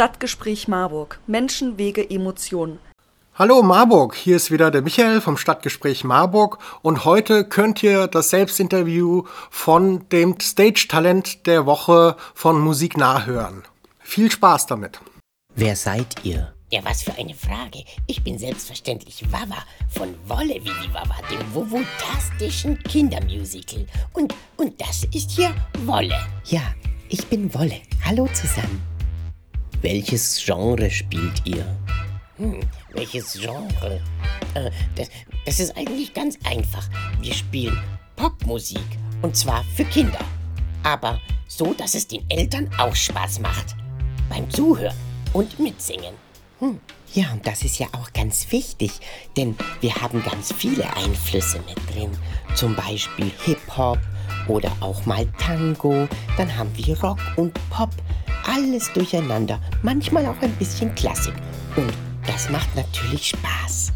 Stadtgespräch Marburg. Menschen, Wege, Emotionen. Hallo Marburg, hier ist wieder der Michael vom Stadtgespräch Marburg und heute könnt ihr das Selbstinterview von dem Stage-Talent der Woche von Musik nachhören. Viel Spaß damit. Wer seid ihr? Ja, was für eine Frage. Ich bin selbstverständlich Wawa von Wolle Willi Wawa, dem wowotastischen Kindermusical. Und, und das ist hier Wolle. Ja, ich bin Wolle. Hallo zusammen. Welches Genre spielt ihr? Hm, welches Genre? Äh, das, das ist eigentlich ganz einfach. Wir spielen Popmusik. Und zwar für Kinder. Aber so, dass es den Eltern auch Spaß macht. Beim Zuhören und Mitsingen. Hm. Ja, und das ist ja auch ganz wichtig, denn wir haben ganz viele Einflüsse mit drin. Zum Beispiel Hip-Hop oder auch mal Tango. Dann haben wir Rock und Pop. Alles durcheinander. Manchmal auch ein bisschen Klassik. Und das macht natürlich Spaß.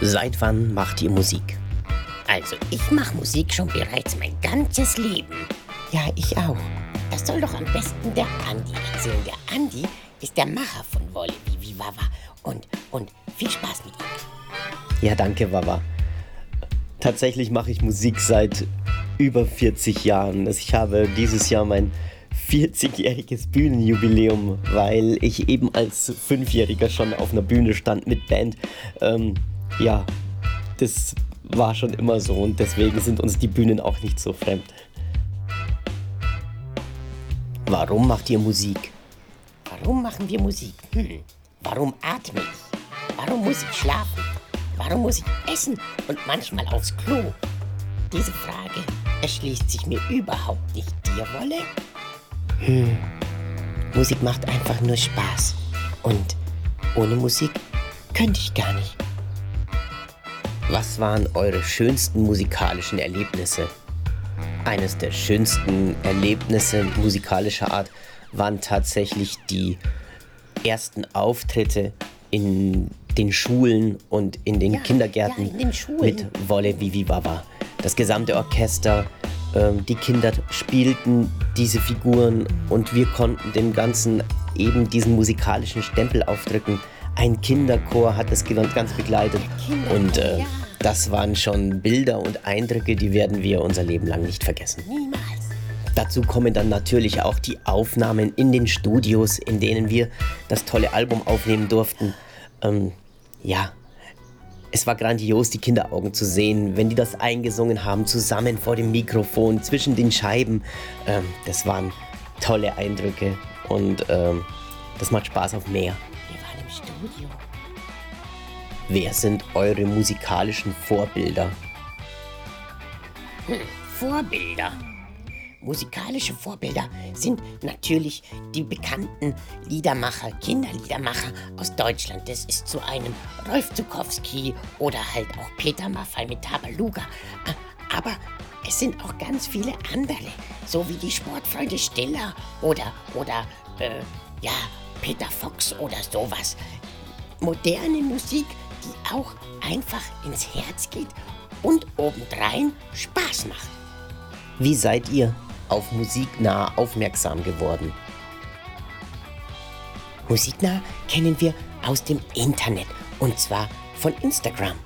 Seit wann macht ihr Musik? Also, ich mache Musik schon bereits mein ganzes Leben. Ja, ich auch. Das soll doch am besten der Andi erzählen. Der Andi ist der Macher von Wolle Vivi Wawa. Und, und viel Spaß mit ihm. Ja, danke, Wawa. Tatsächlich mache ich Musik seit über 40 Jahren. Ich habe dieses Jahr mein 40-jähriges Bühnenjubiläum, weil ich eben als Fünfjähriger schon auf einer Bühne stand mit Band. Ähm, ja, das war schon immer so und deswegen sind uns die Bühnen auch nicht so fremd. Warum macht ihr Musik? Warum machen wir Musik? Hm. Warum atme ich? Warum muss ich schlafen? Warum muss ich essen und manchmal aufs Klo? Diese Frage erschließt sich mir überhaupt nicht. Dir wolle? Hm. Musik macht einfach nur Spaß. Und ohne Musik könnte ich gar nicht. Was waren eure schönsten musikalischen Erlebnisse? Eines der schönsten Erlebnisse musikalischer Art waren tatsächlich die ersten Auftritte in den Schulen und in den Ja, Kindergärten ja, in den mit Wolle Vivi Baba. Das gesamte Orchester, die Kinder spielten diese Figuren und wir konnten dem Ganzen eben diesen musikalischen Stempel aufdrücken. Ein Kinderchor hat das Ganze begleitet und äh, das waren schon Bilder und Eindrücke, die werden wir unser Leben lang nicht vergessen. Niemals. Dazu kommen dann natürlich auch die Aufnahmen in den Studios, in denen wir das tolle Album aufnehmen durften. Ähm, ja, es war grandios, die Kinderaugen zu sehen, wenn die das eingesungen haben, zusammen vor dem Mikrofon, zwischen den Scheiben. Ähm, das waren tolle Eindrücke und ähm, das macht Spaß auf mehr. Wir waren im Studio. Wer sind eure musikalischen Vorbilder? Vorbilder. Musikalische Vorbilder sind natürlich die bekannten Liedermacher, Kinderliedermacher aus Deutschland. Das ist zu einem Rolf Zukowski oder halt auch Peter Maffay mit Tabaluga. Äh, Aber es sind auch ganz viele andere, so wie die Sportfreunde Stiller oder, oder, äh, ja, Peter Fox oder sowas. Moderne Musik, die auch einfach ins Herz geht und obendrein Spaß macht. Wie seid ihr auf Musiknah aufmerksam geworden? Musiknah kennen wir aus dem Internet und zwar von Instagram.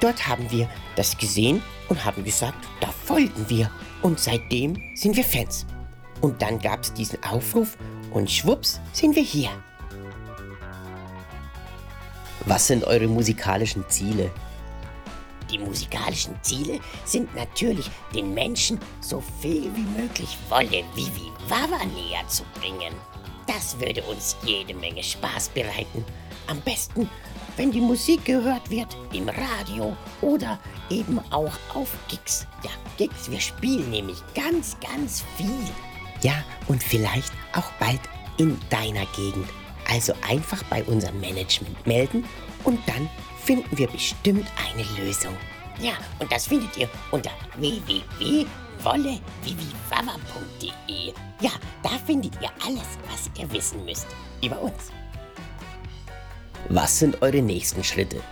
Dort haben wir das gesehen und haben gesagt, da folgen wir. Und seitdem sind wir Fans. Und dann gab es diesen Aufruf und schwupps sind wir hier. Was sind eure musikalischen Ziele? Die musikalischen Ziele sind natürlich, den Menschen so viel wie möglich Wolle Vivi Wawa näher zu bringen. Das würde uns jede Menge Spaß bereiten. Am besten, wenn die Musik gehört wird im Radio oder eben auch auf Gigs. Ja, Gigs, wir spielen nämlich ganz, ganz viel. Ja, und vielleicht auch bald in deiner Gegend. Also einfach bei unserem Management melden und dann finden wir bestimmt eine Lösung. Ja, und das findet ihr unter www.wolleviviwawa.de. Ja, da findet ihr alles, was ihr wissen müsst über uns. Was sind eure nächsten Schritte?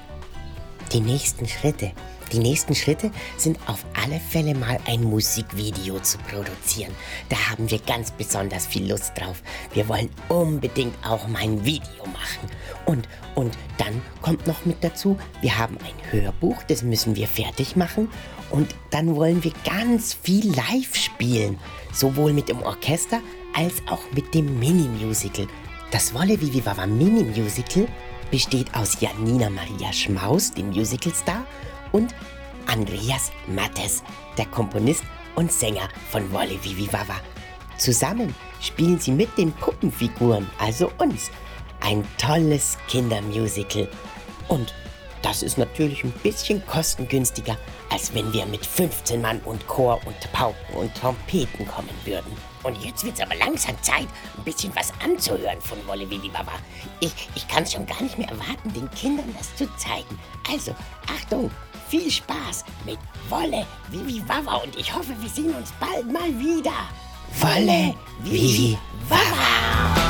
Die nächsten Schritte. Die nächsten Schritte sind auf alle Fälle mal ein Musikvideo zu produzieren. Da haben wir ganz besonders viel Lust drauf. Wir wollen unbedingt auch mal ein Video machen. Und, und dann kommt noch mit dazu, wir haben ein Hörbuch, das müssen wir fertig machen. Und dann wollen wir ganz viel live spielen. Sowohl mit dem Orchester als auch mit dem Mini-Musical. Das Wolle Vivi Wawa Mini-Musical besteht aus Janina Maria Schmaus, dem Musicalstar, und Andreas Mattes, der Komponist und Sänger von Wolle Vivi Wawa. Zusammen spielen sie mit den Puppenfiguren, also uns, ein tolles Kindermusical. Und das ist natürlich ein bisschen kostengünstiger, als wenn wir mit 15 Mann und Chor und Pauken und Trompeten kommen würden. Und jetzt wird's aber langsam Zeit, ein bisschen was anzuhören von Wolle Willi Baba. Ich, ich kann schon gar nicht mehr erwarten, den Kindern das zu zeigen. Also, Achtung, viel Spaß mit Wolle Vivi Wawa und ich hoffe, wir sehen uns bald mal wieder. Wolle Vivi Wawa!